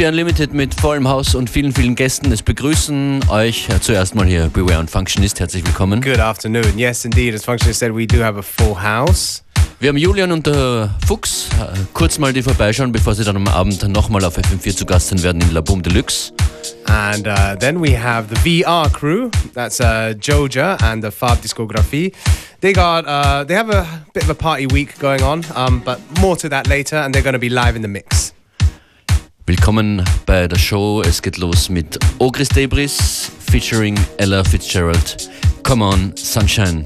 FM4 Unlimited mit vollem Haus und vielen, vielen Gästen. Es begrüßen euch zuerst mal hier Beware und Functionist. Herzlich willkommen. Good afternoon. Yes, indeed. As Functionist said, we do have a full house. Wir haben Julian und der Fuchs. Kurz mal die vorbeischauen, bevor sie dann am Abend nochmal auf FM4 zu Gast sein werden in La Boom Deluxe. And uh, then we have the VR crew. That's uh, Joja and the Fab Discography. They got uh, they have a bit of a party week going on, um, but more to that later. And they're going to be live in the mix. Willkommen bei der Show. Es geht los mit Ogris Debris featuring Ella Fitzgerald. Come on, Sunshine.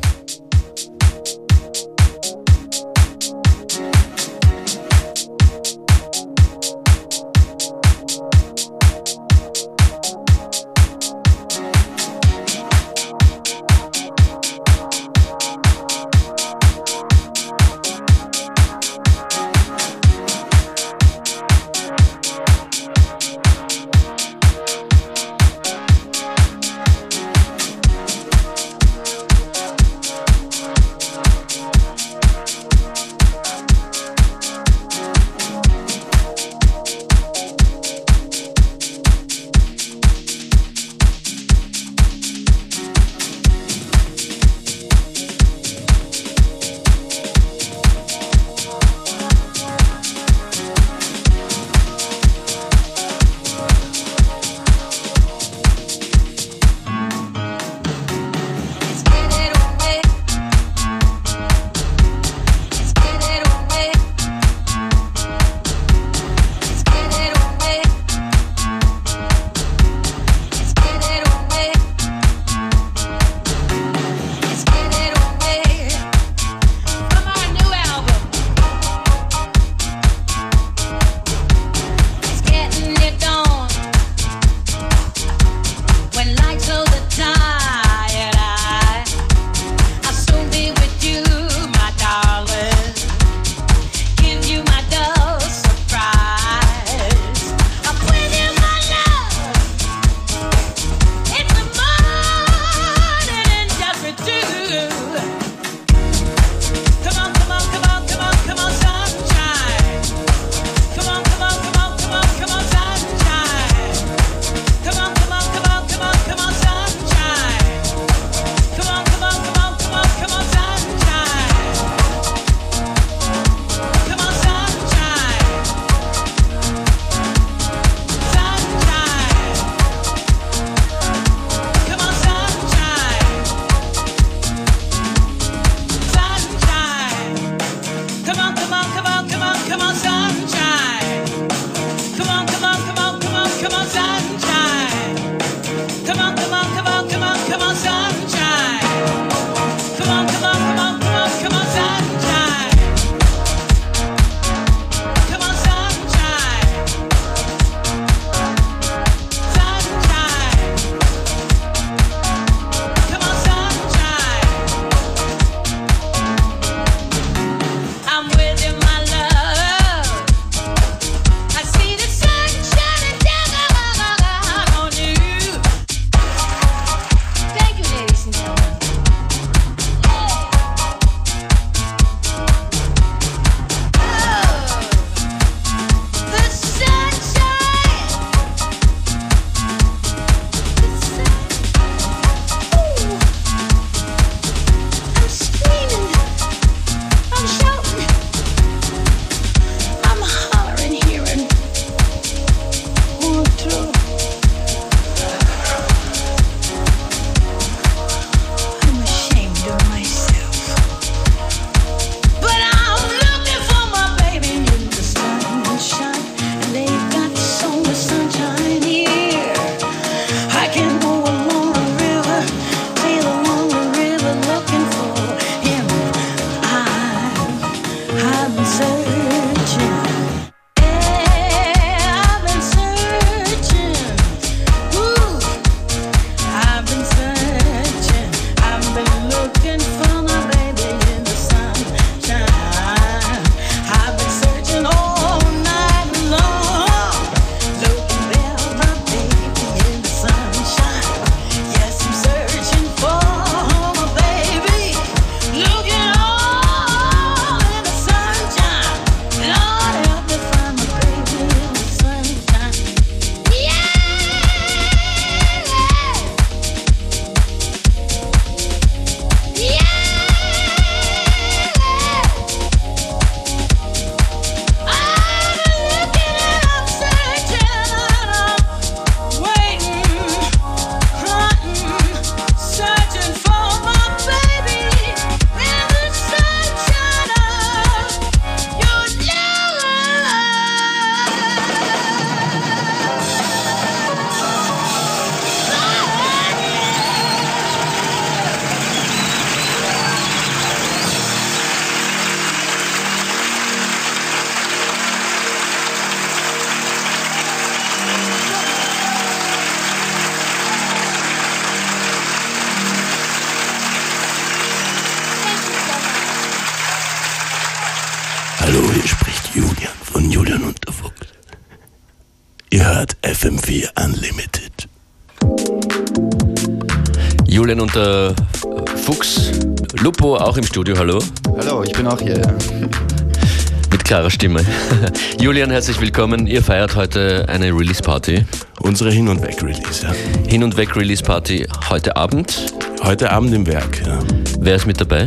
Auch im Studio, hallo. Hallo, ich bin auch hier. Ja. Mit klarer Stimme. Julian, herzlich willkommen. Ihr feiert heute eine Release-Party. Unsere Hin- und Weg-Release, ja. Hin- und Weg-Release-Party heute Abend. Heute Abend im Werk, ja. Wer ist mit dabei?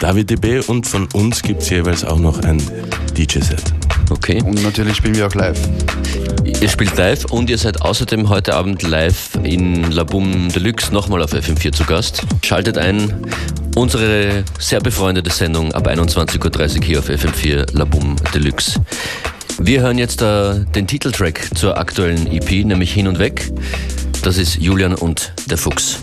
David DB und von uns gibt es jeweils auch noch ein DJ-Set. Okay. Und natürlich spielen wir auch live. Ihr spielt live und ihr seid außerdem heute Abend live in La Boom Deluxe nochmal auf FM4 zu Gast. Schaltet ein. Unsere sehr befreundete Sendung ab 21.30 Uhr hier auf FM4 La Boom Deluxe. Wir hören jetzt äh, den Titeltrack zur aktuellen EP, nämlich Hin und Weg. Das ist Julian und der Fuchs.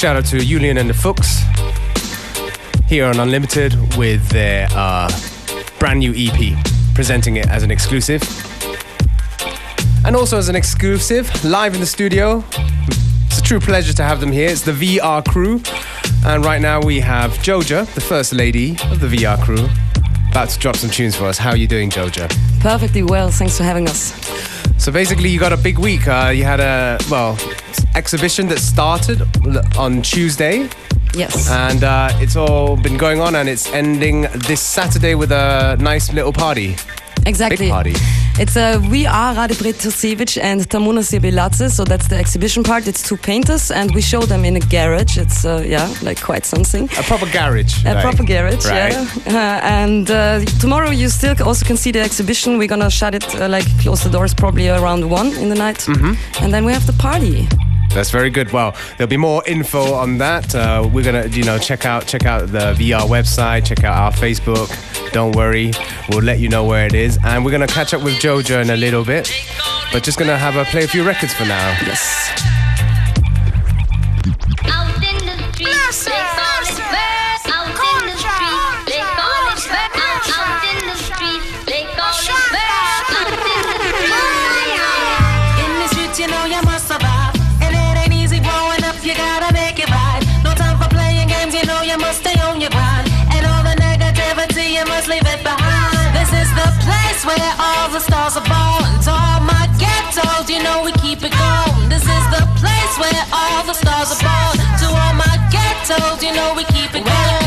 Shout out to Julian and the Fuchs here on Unlimited with their uh, brand new EP, presenting it as an exclusive. And also as an exclusive, live in the studio, it's a true pleasure to have them here. It's the VR crew. And right now we have Joja, the first lady of the VR crew, about to drop some tunes for us. How are you doing, Joja? Perfectly well, thanks for having us. So basically, you got a big week. Uh, you had a, well, exhibition that started on Tuesday. Yes. And uh, it's all been going on and it's ending this Saturday with a nice little party. Exactly. Big party. It's a we are Rade Bretosevic and Tamuna Sebeladze, so that's the exhibition part. It's two painters and we show them in a garage. It's uh, yeah, like quite something. A proper garage. A like, proper garage, right. yeah. Uh, and uh, tomorrow you still also can see the exhibition. We're gonna shut it, uh, like close the doors probably around one in the night, Mm-hmm. and then we have the party. That's very good. Well, there'll be more info on that. Uh, we're gonna, you know, check out check out the VR website, check out our Facebook. Don't worry, we'll let you know where it is, and we're gonna catch up with Jojo in a little bit. But just gonna have her play a few records for now. Yes. All the stars are born. To all my ghettos, you know we keep it going.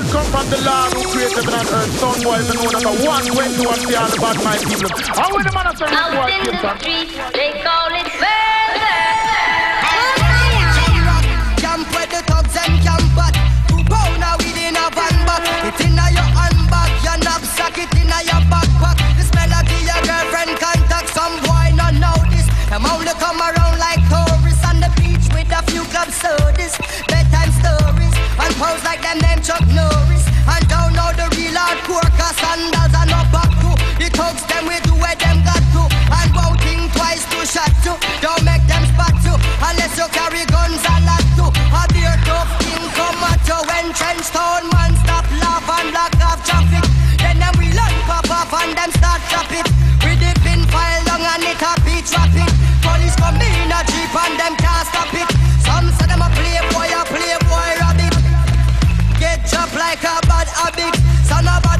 My come from the Lord who created heaven and earth. Some boys and known as a one twenty one see all about my people. How will the man of the Out in the from? street, they call Town man stop laugh and block off traffic. Then them we learn pop off and them start drop it. We the pin file long and it a beat rapid Police come in a jeep and them can't stop it. Some say them a playboy, a playboy rabbit. Get chopped like a bad habit. So no bother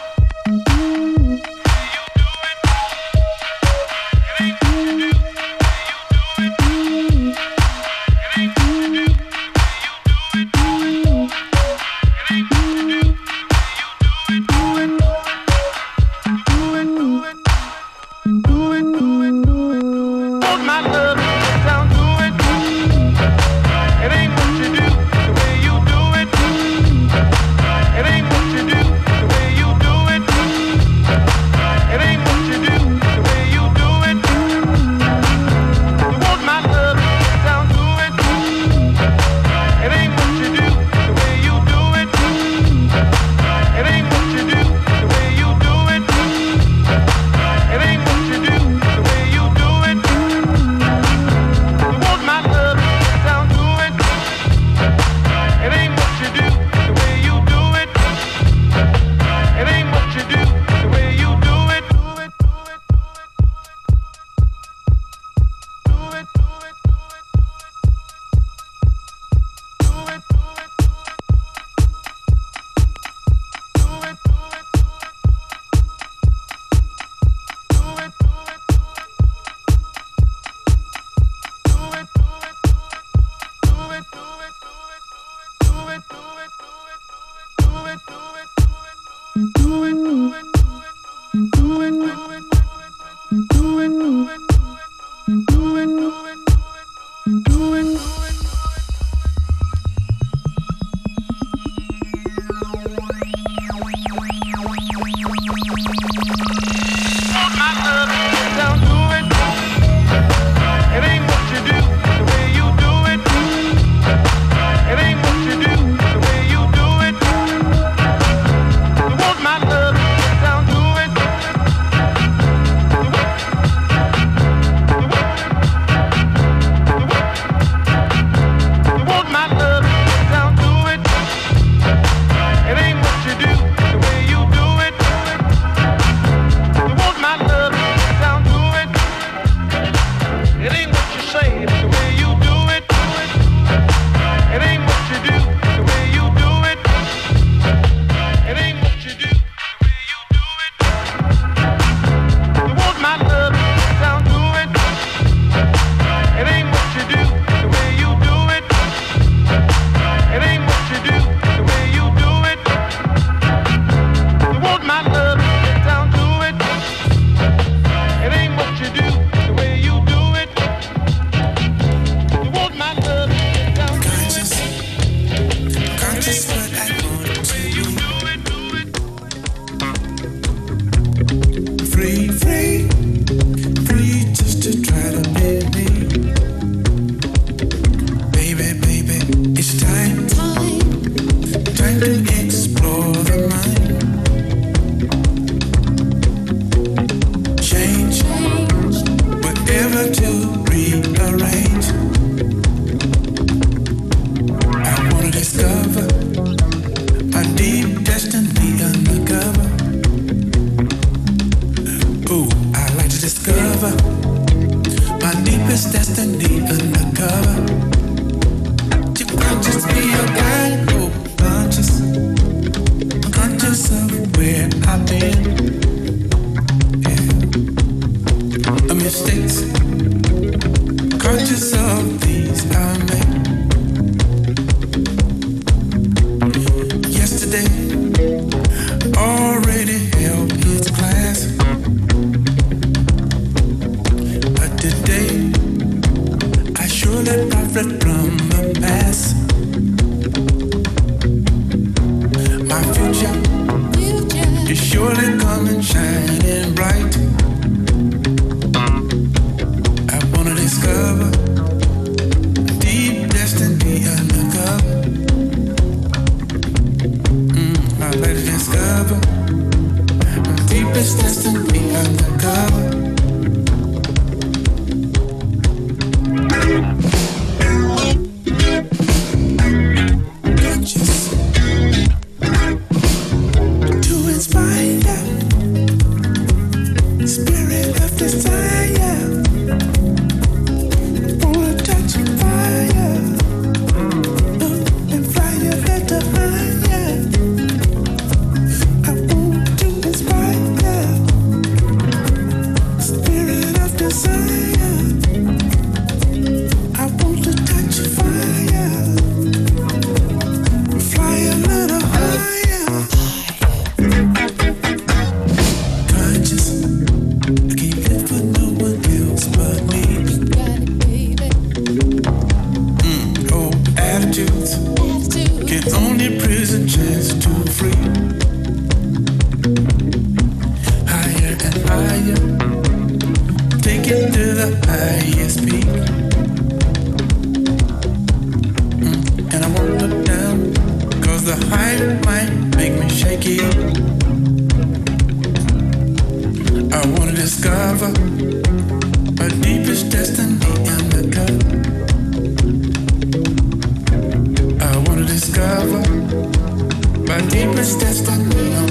The height might make me shaky. I wanna discover my deepest destiny undercover. I wanna discover my deepest destiny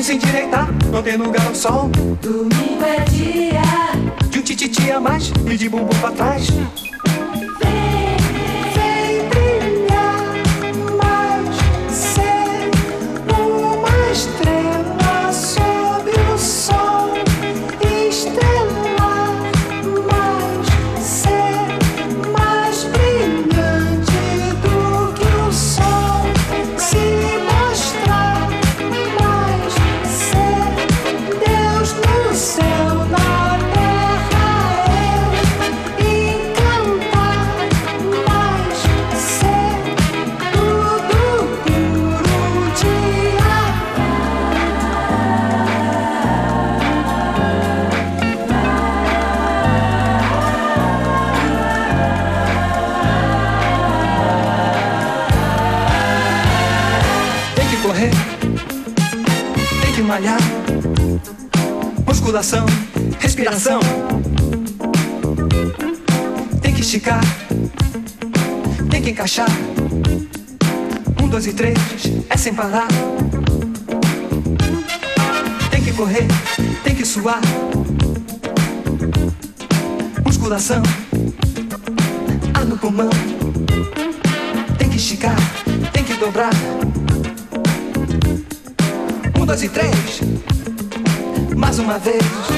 sem direitar, não tem lugar ao sol. Domingo é dia de um tititi a mais e de bumbum pra trás. A ar no pulmão. Tem que esticar, tem que dobrar. Um, dois e três, mais uma vez.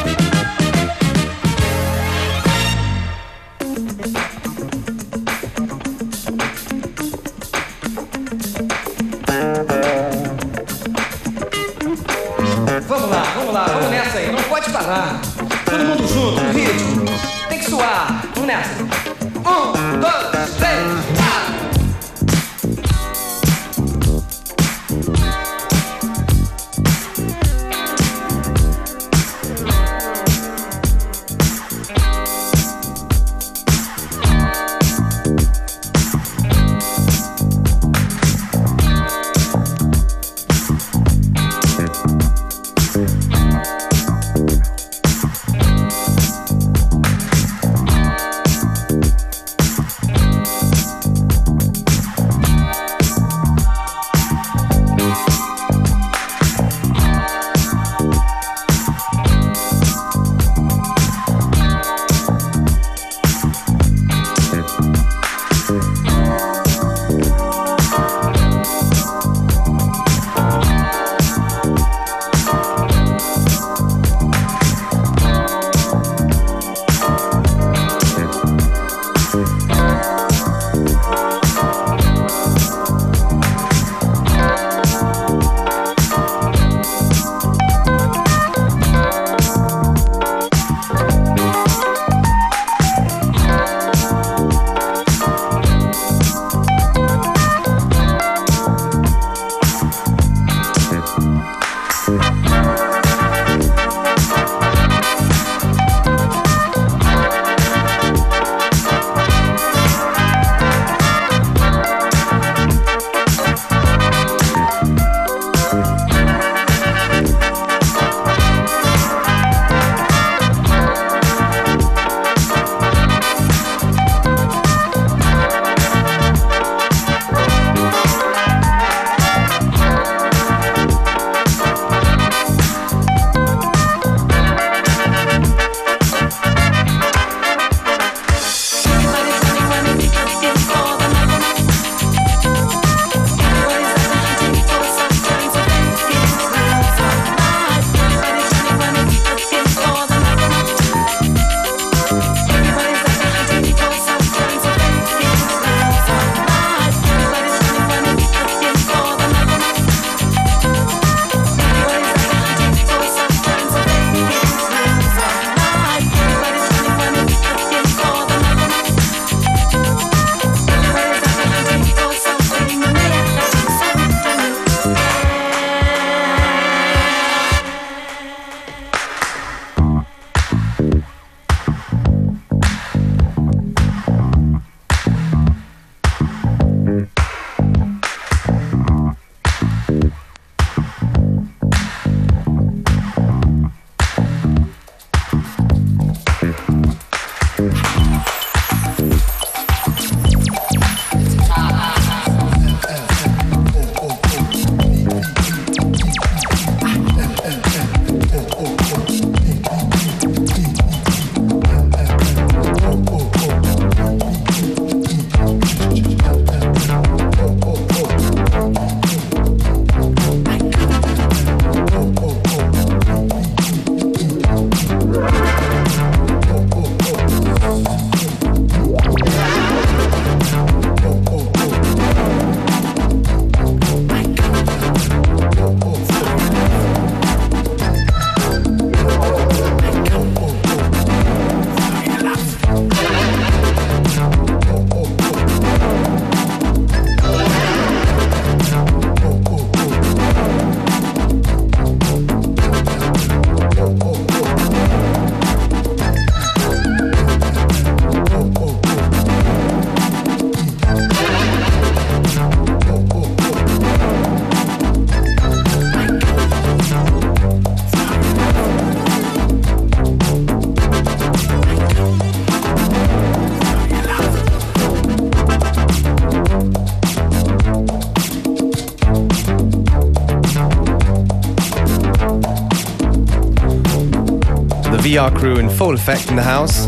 VR crew in full effect in the house.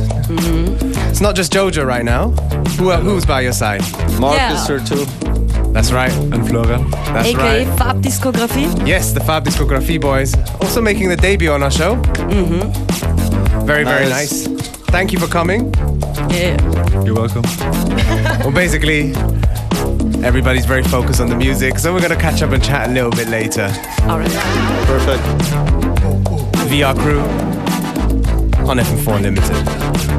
It's not just Jojo right now. Who, who's by your side? Mark Yeah. is here too. That's right. And Florian. That's AKA right. Fab Discography. Yes, the Fab Discography boys. Also making the debut on our show. Mm-hmm. Very, very Nice. nice. Thank you for coming. Yeah. You're welcome. well, basically, everybody's very focused on the music, so we're going to catch up and chat a little bit later. All right. Perfect. VR crew on FM4 Unlimited.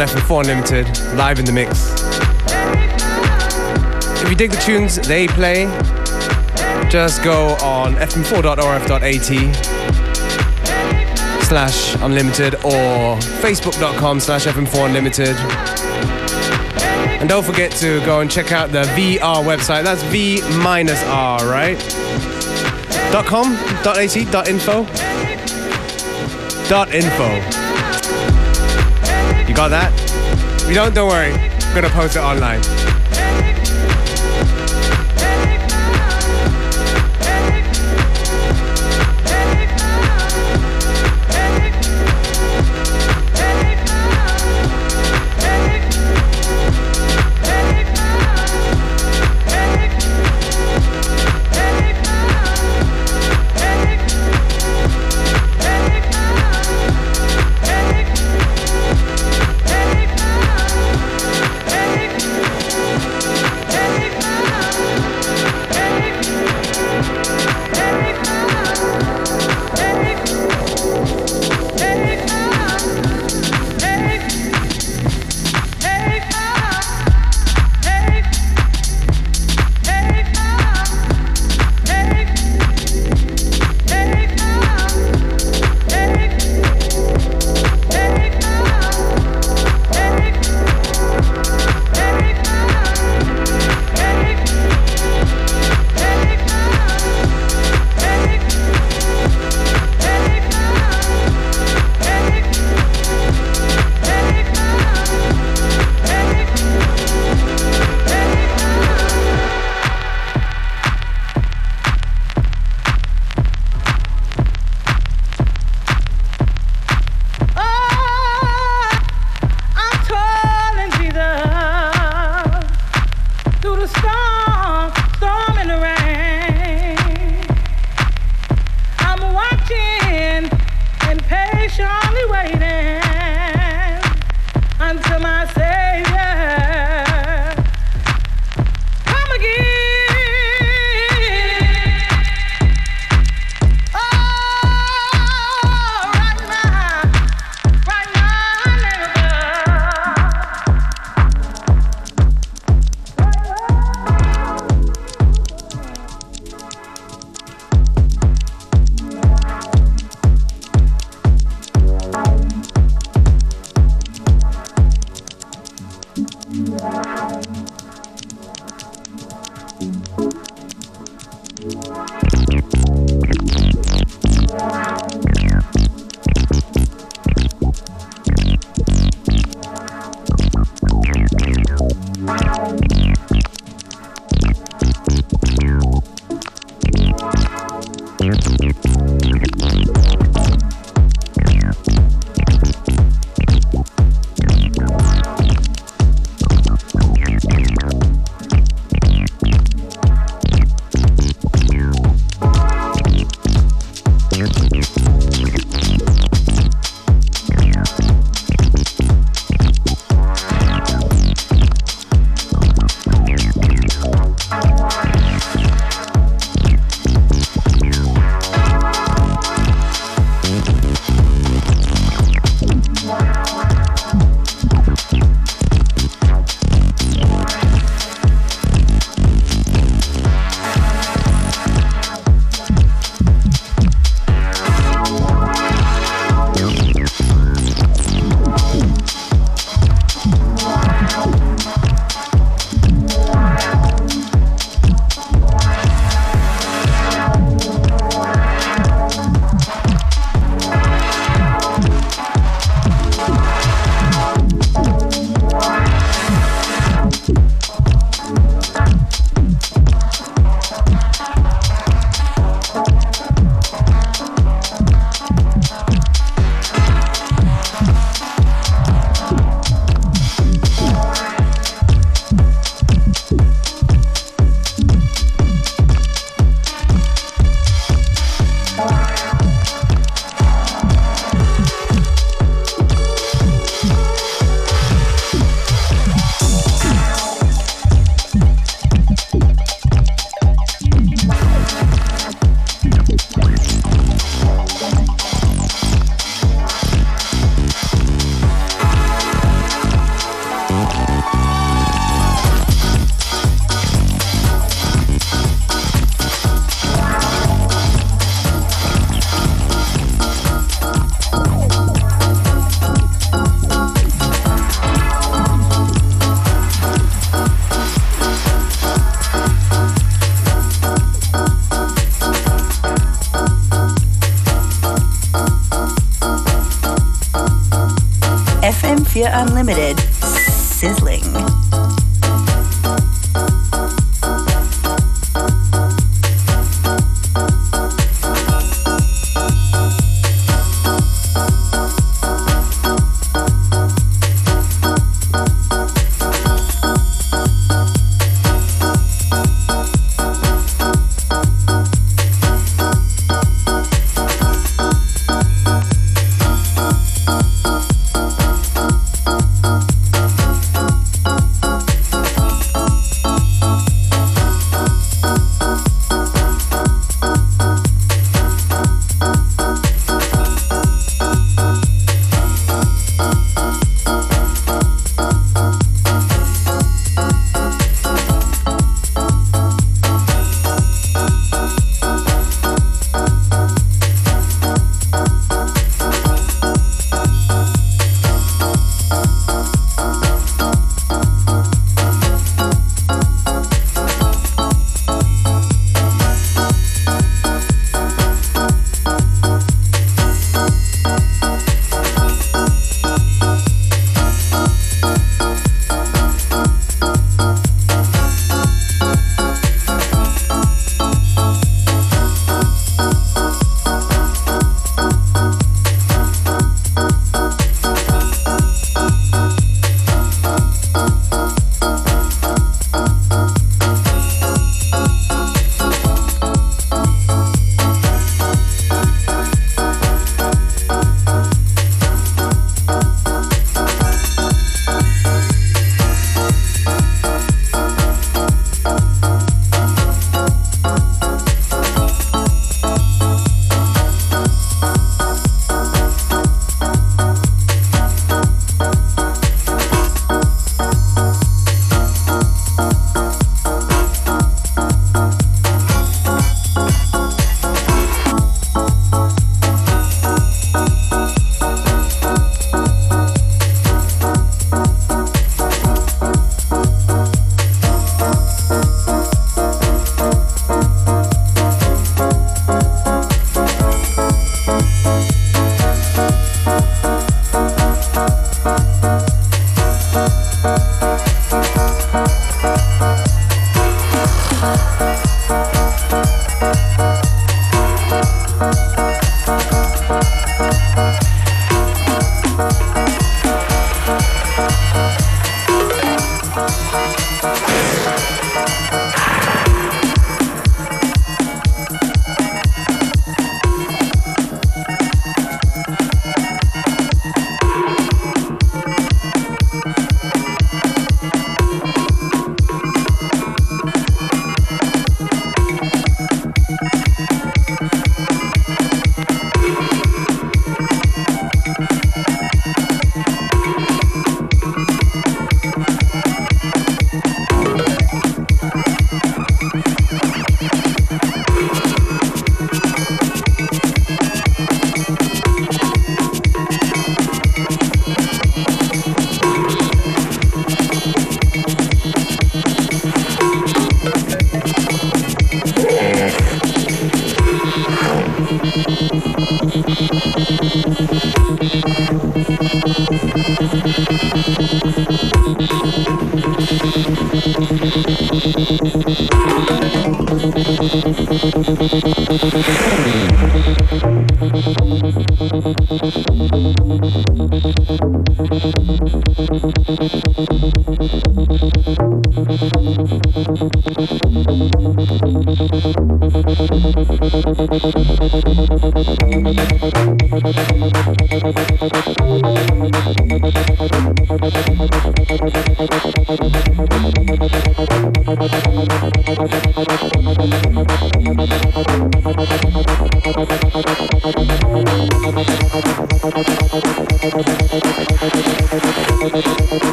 On FM4 Unlimited, live in the mix. If you dig the tunes they play, just go on fm4.orf.at slash unlimited or facebook.com slash fm4 unlimited. And don't forget to go and check out the VR website. That's V minus R, right? Dot com, dot at, dot info, dot info. You got that? If you don't, don't worry. I'm gonna post it online.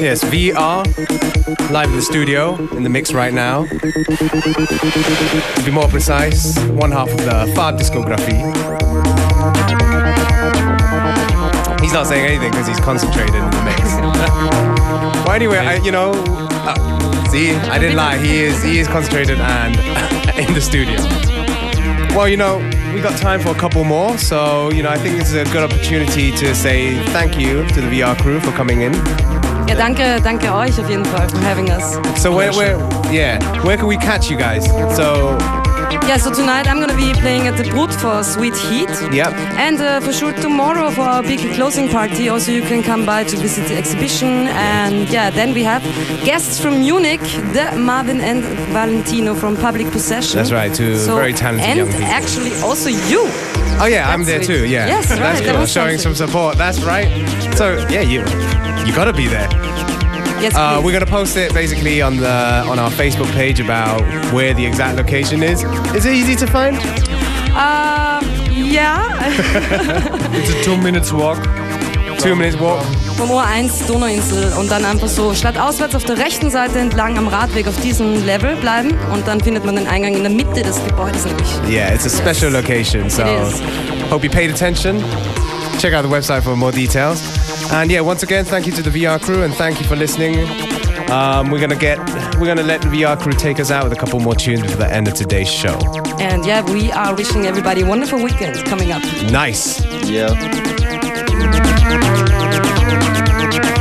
Yes, VR, live in the studio, in the mix right now. To be more precise, one half of the Fab discography. He's not saying anything because he's concentrated in the mix. well, anyway, I, you know, uh, see, I didn't lie. He is, he is concentrated and in the studio. Well, you know, we got time for a couple more. So, you know, I think this is a good opportunity to say thank you to the VR crew for coming in. Ja, danke, danke euch auf jeden Fall for having us. So, where, where, yeah, where can we catch you guys? So, Yeah, so tonight I'm gonna be playing at the Brut for Sweet Heat. Yep. And uh, for sure tomorrow for our big closing party. Also, you can come by to visit the exhibition. And yeah, then we have guests from Munich, the Marvin and Valentino from Public Possession. That's right, two So- very talented and young people. actually also you. Oh yeah, I'm there sweet. too. Yeah, Yes, right, That's that cool. was Showing some support. That's right. So yeah, you you gotta be there. Yes, Uh, we're gonna post it basically on the on our Facebook page about where the exact location is. Is it easy to find? Uh, ja. It's a two minutes walk. Two minutes walk. Vom Ohr 1 Donauinsel und dann einfach so stadtauswärts auf der rechten Seite entlang am Radweg auf diesem Level bleiben und dann findet man den Eingang in der Mitte des Gebäudes nämlich. Yeah, it's a special location. So It is. hope you paid attention. Check out the website for more details. And yeah, once again, thank you to the VR crew and thank you for listening. Um, we're gonna get we're gonna let the VR crew take us out with a couple more tunes before the end of today's show. And yeah, we are wishing everybody a wonderful weekend coming up. Nice. Yeah. Thank you.